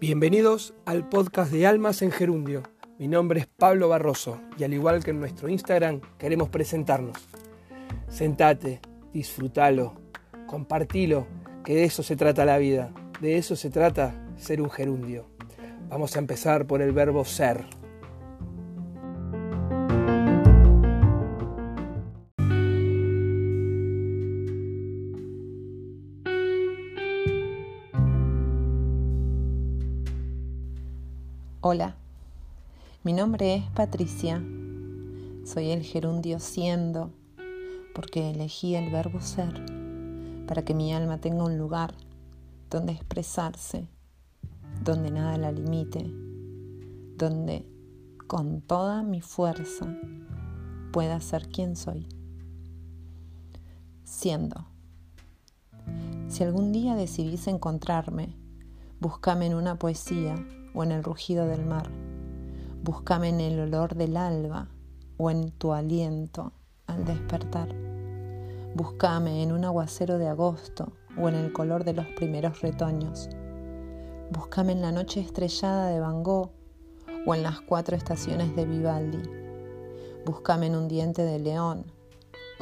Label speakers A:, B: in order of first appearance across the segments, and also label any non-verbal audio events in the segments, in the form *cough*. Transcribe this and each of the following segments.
A: Bienvenidos al podcast de Almas en Gerundio. Mi nombre es Pablo Barroso y al igual que en nuestro Instagram queremos presentarnos. Sentate, disfrútalo, compartilo, que de eso se trata la vida, de eso se trata ser un gerundio. Vamos a empezar por el verbo ser.
B: Hola, mi nombre es Patricia, soy el gerundio siendo, porque elegí el verbo ser para que mi alma tenga un lugar donde expresarse, donde nada la limite, donde con toda mi fuerza pueda ser quien soy. Siendo. Si algún día decidís encontrarme, búscame en una poesía o en el rugido del mar. Búscame en el olor del alba o en tu aliento al despertar. Búscame en un aguacero de agosto o en el color de los primeros retoños. Búscame en la noche estrellada de Van Gogh o en las cuatro estaciones de Vivaldi. Búscame en un diente de león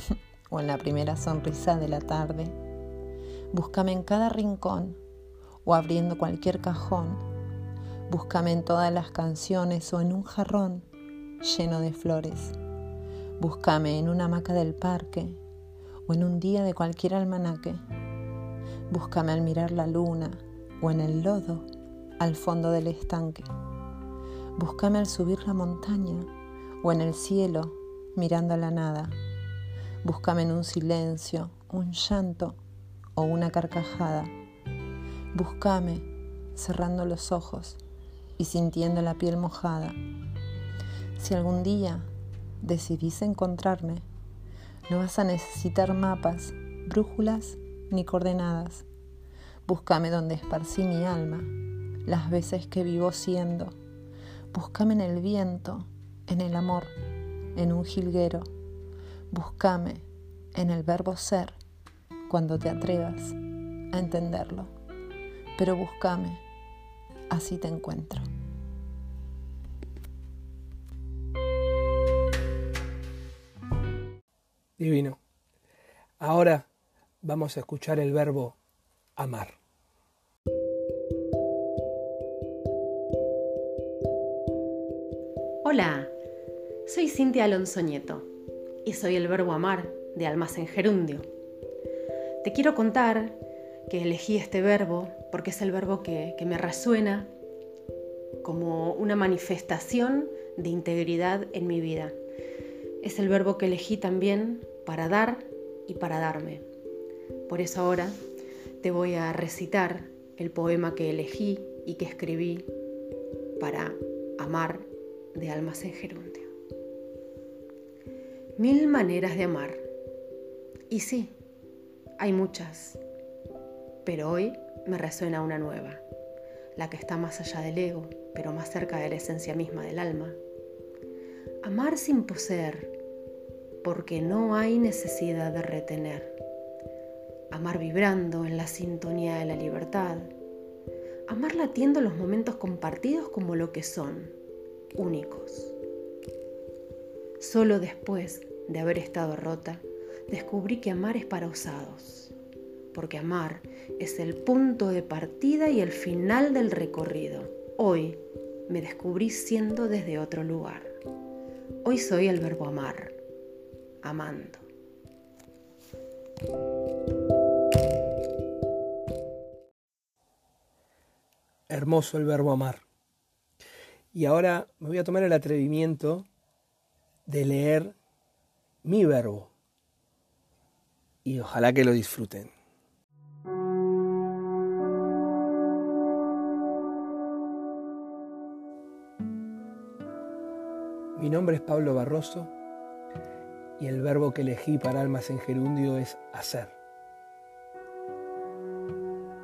B: *laughs* o en la primera sonrisa de la tarde. Búscame en cada rincón o abriendo cualquier cajón Búscame en todas las canciones o en un jarrón lleno de flores. Búscame en una hamaca del parque o en un día de cualquier almanaque. Búscame al mirar la luna o en el lodo al fondo del estanque. Búscame al subir la montaña o en el cielo mirando a la nada. Búscame en un silencio, un llanto o una carcajada. Búscame cerrando los ojos y sintiendo la piel mojada. Si algún día decidís encontrarme, no vas a necesitar mapas, brújulas ni coordenadas. Búscame donde esparcí mi alma, las veces que vivo siendo. Búscame en el viento, en el amor, en un jilguero. Búscame en el verbo ser cuando te atrevas a entenderlo. Pero búscame así te encuentro.
A: Divino. Ahora vamos a escuchar el verbo amar.
C: Hola, soy Cintia Alonso Nieto y soy el verbo amar de Almacén Gerundio. Te quiero contar que elegí este verbo porque es el verbo que, me resuena como una manifestación de integridad en mi vida. Es el verbo que elegí también para dar y para darme. Por eso ahora te voy a recitar el poema que elegí y que escribí para amar de Almacén Gerundio. Mil maneras de amar. Y sí, hay muchas, pero hoy me resuena una nueva, la que está más allá del ego, pero más cerca de la esencia misma del alma. Amar sin poseer, porque no hay necesidad de retener. Amar vibrando en la sintonía de la libertad. Amar latiendo los momentos compartidos como lo que son, únicos. Solo después de haber estado rota, descubrí que amar es para osados porque amar es el punto de partida y el final del recorrido. Hoy me descubrí siendo desde otro lugar. Hoy soy el verbo amar, amando.
A: Hermoso el verbo amar. Y ahora me voy a tomar el atrevimiento de leer mi verbo. Y ojalá que lo disfruten. Mi nombre es Pablo Barroso y el verbo que elegí para almas en gerundio es hacer.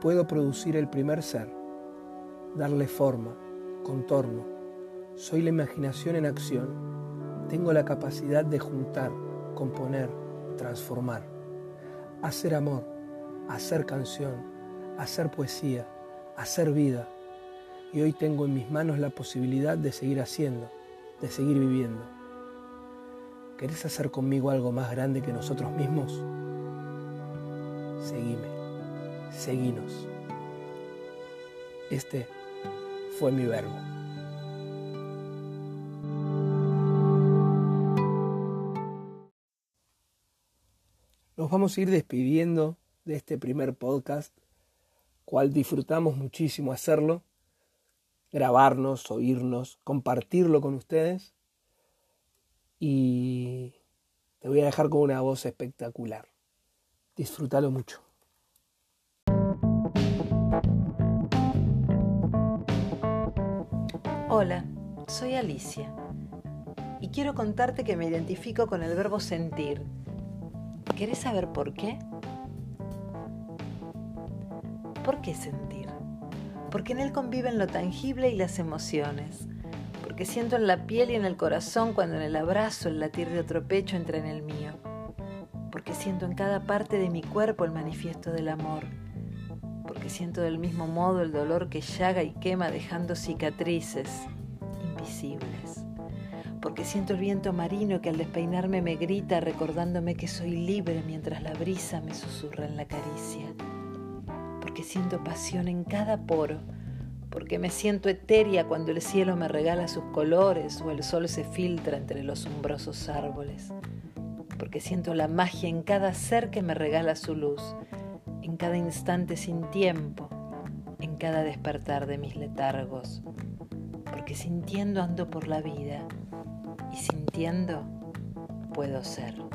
A: Puedo producir el primer ser, darle forma, contorno. Soy la imaginación en acción. Tengo la capacidad de juntar, componer, transformar, hacer amor, hacer canción, hacer poesía, hacer vida. Y hoy tengo en mis manos la posibilidad de seguir haciendo, de seguir viviendo. ¿Querés hacer conmigo algo más grande que nosotros mismos? Seguime, seguinos. Este fue mi verbo. Nos vamos a ir despidiendo de este primer podcast, cual disfrutamos muchísimo hacerlo, grabarnos, oírnos, compartirlo con ustedes y te voy a dejar con una voz espectacular. Disfrútalo mucho.
D: Hola, soy Alicia y quiero contarte que me identifico con el verbo sentir. ¿Querés saber por qué? ¿Por qué sentir? Porque en él conviven lo tangible y las emociones. Porque siento en la piel y en el corazón cuando en el abrazo el latir de otro pecho entra en el mío. Porque siento en cada parte de mi cuerpo el manifiesto del amor. Porque siento del mismo modo el dolor que llaga y quema dejando cicatrices invisibles. Porque siento el viento marino que al despeinarme me grita recordándome que soy libre mientras la brisa me susurra en la caricia siento pasión en cada poro, porque me siento etérea cuando el cielo me regala sus colores o el sol se filtra entre los umbrosos árboles, porque siento la magia en cada ser que me regala su luz, en cada instante sin tiempo, en cada despertar de mis letargos, porque sintiendo ando por la vida y sintiendo puedo ser.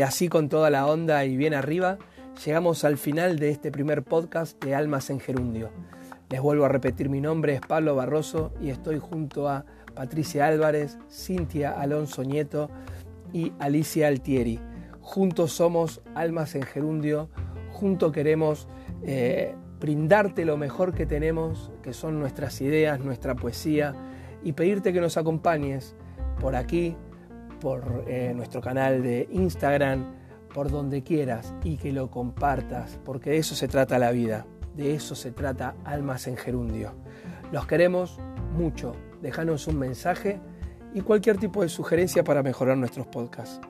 A: Y así con toda la onda y bien arriba, llegamos al final de este primer podcast de Almas en Gerundio. Les vuelvo a repetir mi nombre, es Pablo Barroso y estoy junto a Patricia Álvarez, Cintia Alonso Nieto y Alicia Altieri. Juntos somos Almas en Gerundio, juntos queremos eh, brindarte lo mejor que tenemos, que son nuestras ideas, nuestra poesía, y pedirte que nos acompañes por aquí, por eh, nuestro canal de Instagram, por donde quieras y que lo compartas, porque de eso se trata la vida, de eso se trata Almas en Gerundio. Los queremos mucho, déjanos un mensaje y cualquier tipo de sugerencia para mejorar nuestros podcasts.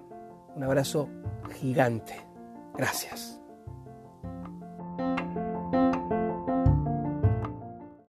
A: Un abrazo gigante. Gracias.